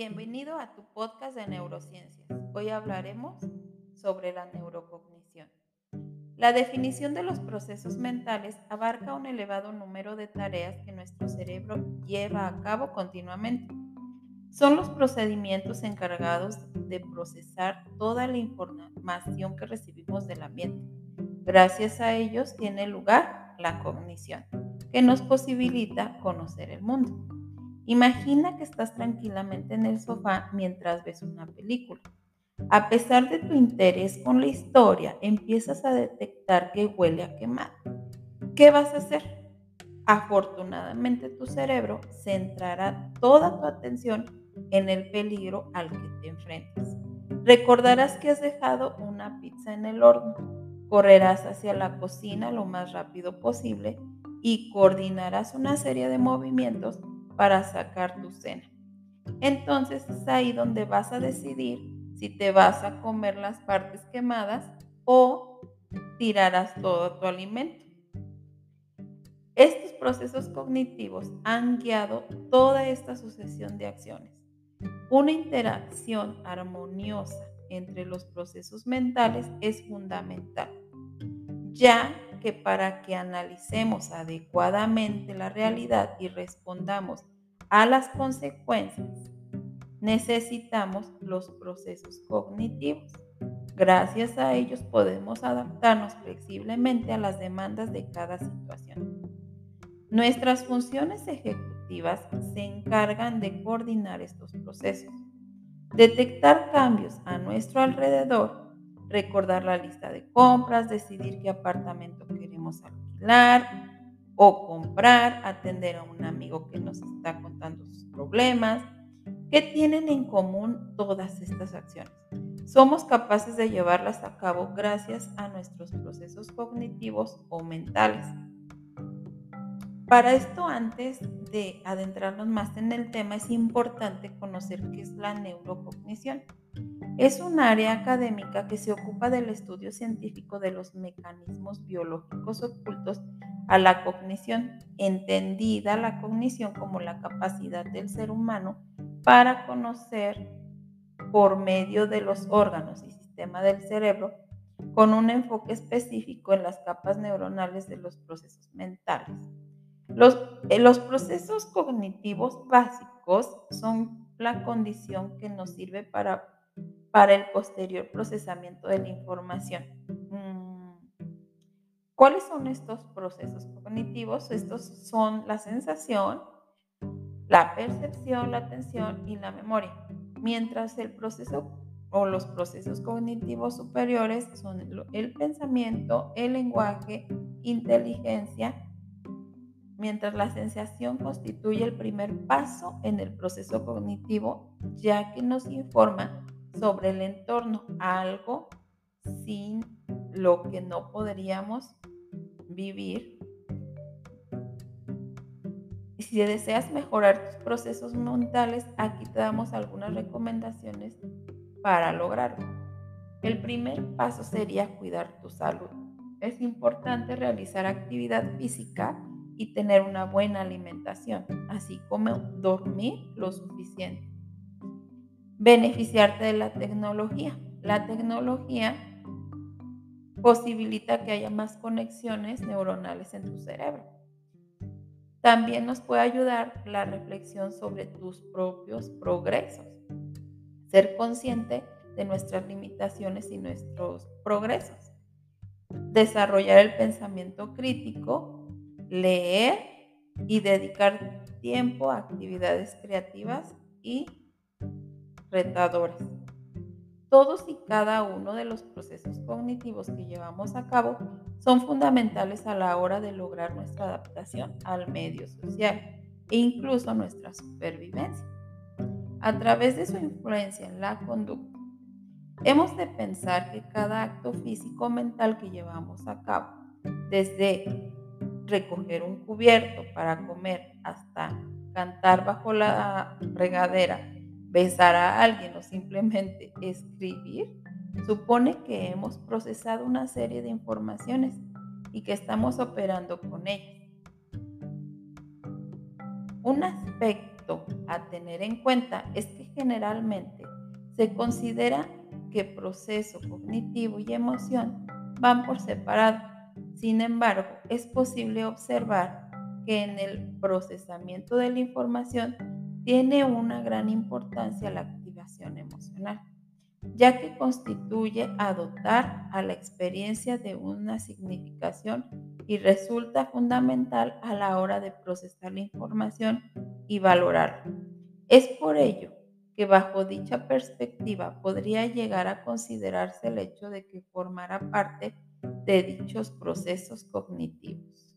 Bienvenido a tu podcast de neurociencias. Hoy hablaremos sobre la neurocognición. La definición de los procesos mentales abarca un elevado número de tareas que nuestro cerebro lleva a cabo continuamente. Son los procedimientos encargados de procesar toda la información que recibimos del ambiente. Gracias a ellos tiene lugar la cognición, que nos posibilita conocer el mundo. Imagina que estás tranquilamente en el sofá mientras ves una película. A pesar de tu interés con la historia, empiezas a detectar que huele a quemado. ¿Qué vas a hacer? Afortunadamente tu cerebro centrará toda tu atención en el peligro al que te enfrentas. Recordarás que has dejado una pizza en el horno. Correrás hacia la cocina lo más rápido posible y coordinarás una serie de movimientos para sacar tu cena. Entonces es ahí donde vas a decidir si te vas a comer las partes quemadas o tirarás todo tu alimento. Estos procesos cognitivos han guiado toda esta sucesión de acciones. Una interacción armoniosa entre los procesos mentales es fundamental, ya que para que analicemos adecuadamente la realidad y respondamos a las consecuencias, necesitamos los procesos cognitivos. Gracias a ellos podemos adaptarnos flexiblemente a las demandas de cada situación. Nuestras funciones ejecutivas se encargan de coordinar estos procesos, detectar cambios a nuestro alrededor, recordar la lista de compras, decidir qué apartamento queremos alquilar, o comprar, atender a un amigo que nos está contando sus problemas. ¿Qué tienen en común todas estas acciones? Somos capaces de llevarlas a cabo gracias a nuestros procesos cognitivos o mentales. Para esto, antes de adentrarnos más en el tema, es importante conocer qué es la neurocognición. Es un área académica que se ocupa del estudio científico de los mecanismos biológicos ocultos a la cognición, entendida la cognición como la capacidad del ser humano para conocer por medio de los órganos y sistema del cerebro con un enfoque específico en las capas neuronales de los procesos mentales. Los, eh, los procesos cognitivos básicos son la condición que nos sirve para, para el posterior procesamiento de la información. ¿Cuáles son estos procesos cognitivos? Estos son la sensación, la percepción, la atención y la memoria. Mientras el proceso o los procesos cognitivos superiores son el pensamiento, el lenguaje, inteligencia, mientras la sensación constituye el primer paso en el proceso cognitivo, ya que nos informa sobre el entorno, algo sin lo que no podríamos vivir. Y si deseas mejorar tus procesos mentales, aquí te damos algunas recomendaciones para lograrlo. El primer paso sería cuidar tu salud. Es importante realizar actividad física y tener una buena alimentación, así como dormir lo suficiente. Beneficiarte de la tecnología. La tecnología posibilita que haya más conexiones neuronales en tu cerebro. También nos puede ayudar la reflexión sobre tus propios progresos. Ser consciente de nuestras limitaciones y nuestros progresos. Desarrollar el pensamiento crítico, leer y dedicar tiempo a actividades creativas y retadoras. Todos y cada uno de los procesos cognitivos que llevamos a cabo son fundamentales a la hora de lograr nuestra adaptación al medio social e incluso nuestra supervivencia. A través de su influencia en la conducta, hemos de pensar que cada acto físico mental que llevamos a cabo, desde recoger un cubierto para comer hasta cantar bajo la regadera, besar a alguien o simplemente escribir, supone que hemos procesado una serie de informaciones y que estamos operando con ellas. Un aspecto a tener en cuenta es que generalmente se considera que proceso cognitivo y emoción van por separado. Sin embargo, es posible observar que en el procesamiento de la información tiene una gran importancia la activación emocional, ya que constituye adoptar a la experiencia de una significación y resulta fundamental a la hora de procesar la información y valorarla. Es por ello que bajo dicha perspectiva podría llegar a considerarse el hecho de que formara parte de dichos procesos cognitivos.